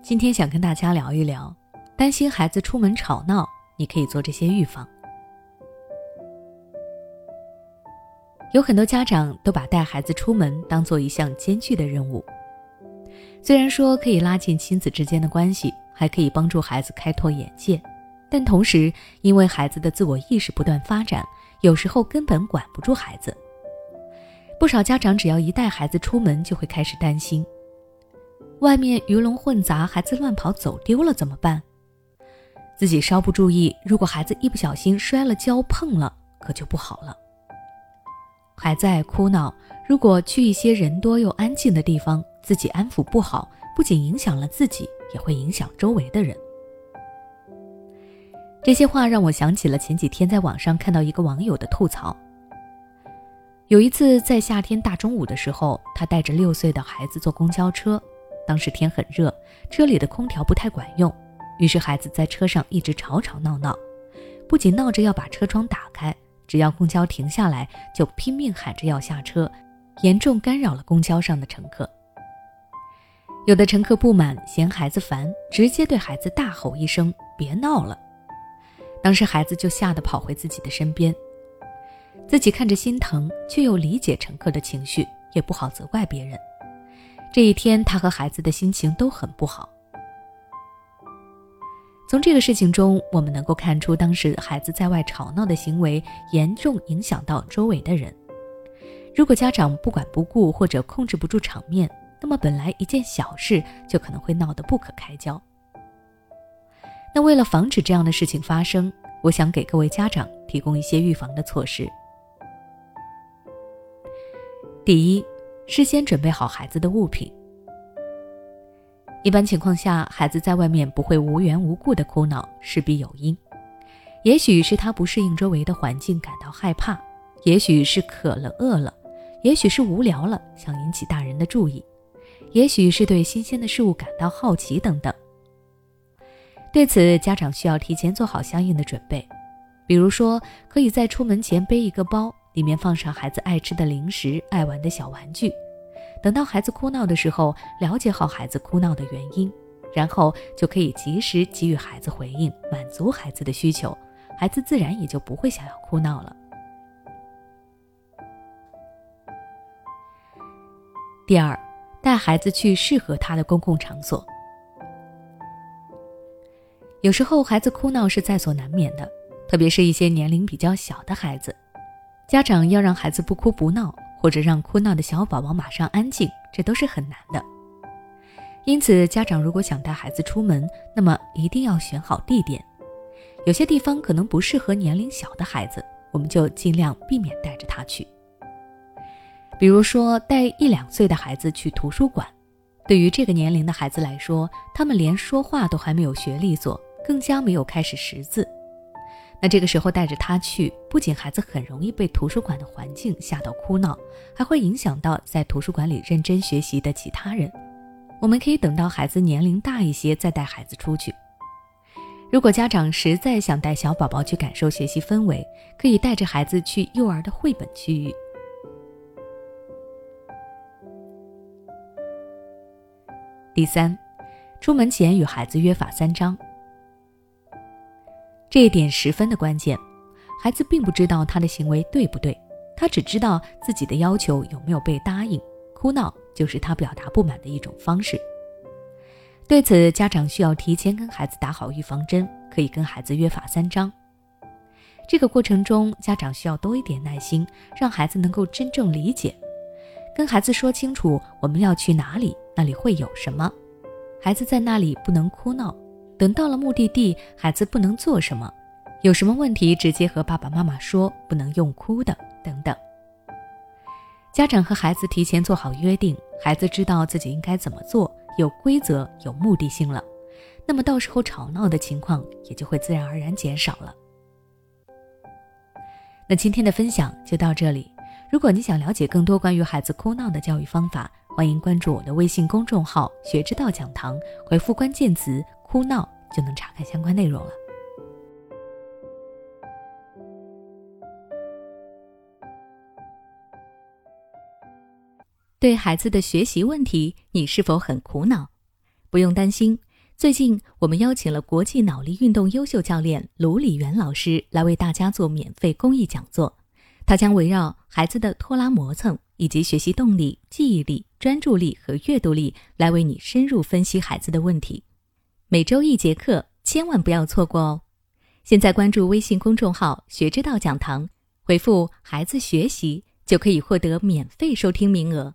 今天想跟大家聊一聊，担心孩子出门吵闹，你可以做这些预防。有很多家长都把带孩子出门当做一项艰巨的任务，虽然说可以拉近亲子之间的关系，还可以帮助孩子开拓眼界，但同时因为孩子的自我意识不断发展，有时候根本管不住孩子。不少家长只要一带孩子出门，就会开始担心：外面鱼龙混杂，孩子乱跑走丢了怎么办？自己稍不注意，如果孩子一不小心摔了跤碰了，可就不好了。还在哭闹，如果去一些人多又安静的地方，自己安抚不好，不仅影响了自己，也会影响周围的人。这些话让我想起了前几天在网上看到一个网友的吐槽。有一次在夏天大中午的时候，他带着六岁的孩子坐公交车，当时天很热，车里的空调不太管用，于是孩子在车上一直吵吵闹闹，不仅闹着要把车窗打开，只要公交停下来就拼命喊着要下车，严重干扰了公交上的乘客。有的乘客不满，嫌孩子烦，直接对孩子大吼一声：“别闹了！”当时孩子就吓得跑回自己的身边。自己看着心疼，却又理解乘客的情绪，也不好责怪别人。这一天，他和孩子的心情都很不好。从这个事情中，我们能够看出，当时孩子在外吵闹的行为严重影响到周围的人。如果家长不管不顾或者控制不住场面，那么本来一件小事就可能会闹得不可开交。那为了防止这样的事情发生，我想给各位家长提供一些预防的措施。第一，事先准备好孩子的物品。一般情况下，孩子在外面不会无缘无故的哭闹，势必有因。也许是他不适应周围的环境，感到害怕；也许是渴了、饿了；也许是无聊了，想引起大人的注意；也许是对新鲜的事物感到好奇等等。对此，家长需要提前做好相应的准备，比如说，可以在出门前背一个包。里面放上孩子爱吃的零食、爱玩的小玩具，等到孩子哭闹的时候，了解好孩子哭闹的原因，然后就可以及时给予孩子回应，满足孩子的需求，孩子自然也就不会想要哭闹了。第二，带孩子去适合他的公共场所。有时候孩子哭闹是在所难免的，特别是一些年龄比较小的孩子。家长要让孩子不哭不闹，或者让哭闹的小宝宝马上安静，这都是很难的。因此，家长如果想带孩子出门，那么一定要选好地点。有些地方可能不适合年龄小的孩子，我们就尽量避免带着他去。比如说，带一两岁的孩子去图书馆，对于这个年龄的孩子来说，他们连说话都还没有学利索，更加没有开始识字。那这个时候带着他去，不仅孩子很容易被图书馆的环境吓到哭闹，还会影响到在图书馆里认真学习的其他人。我们可以等到孩子年龄大一些再带孩子出去。如果家长实在想带小宝宝去感受学习氛围，可以带着孩子去幼儿的绘本区域。第三，出门前与孩子约法三章。这一点十分的关键，孩子并不知道他的行为对不对，他只知道自己的要求有没有被答应。哭闹就是他表达不满的一种方式。对此，家长需要提前跟孩子打好预防针，可以跟孩子约法三章。这个过程中，家长需要多一点耐心，让孩子能够真正理解，跟孩子说清楚我们要去哪里，那里会有什么，孩子在那里不能哭闹。等到了目的地，孩子不能做什么，有什么问题直接和爸爸妈妈说，不能用哭的等等。家长和孩子提前做好约定，孩子知道自己应该怎么做，有规则、有目的性了，那么到时候吵闹的情况也就会自然而然减少了。那今天的分享就到这里，如果你想了解更多关于孩子哭闹的教育方法，欢迎关注我的微信公众号“学之道讲堂”，回复关键词。哭闹就能查看相关内容了。对孩子的学习问题，你是否很苦恼？不用担心，最近，我们邀请了国际脑力运动优秀教练卢礼元老师来为大家做免费公益讲座。他将围绕孩子的拖拉磨蹭以及学习动力、记忆力、专注力和阅读力，来为你深入分析孩子的问题。每周一节课，千万不要错过哦！现在关注微信公众号“学之道讲堂”，回复“孩子学习”就可以获得免费收听名额。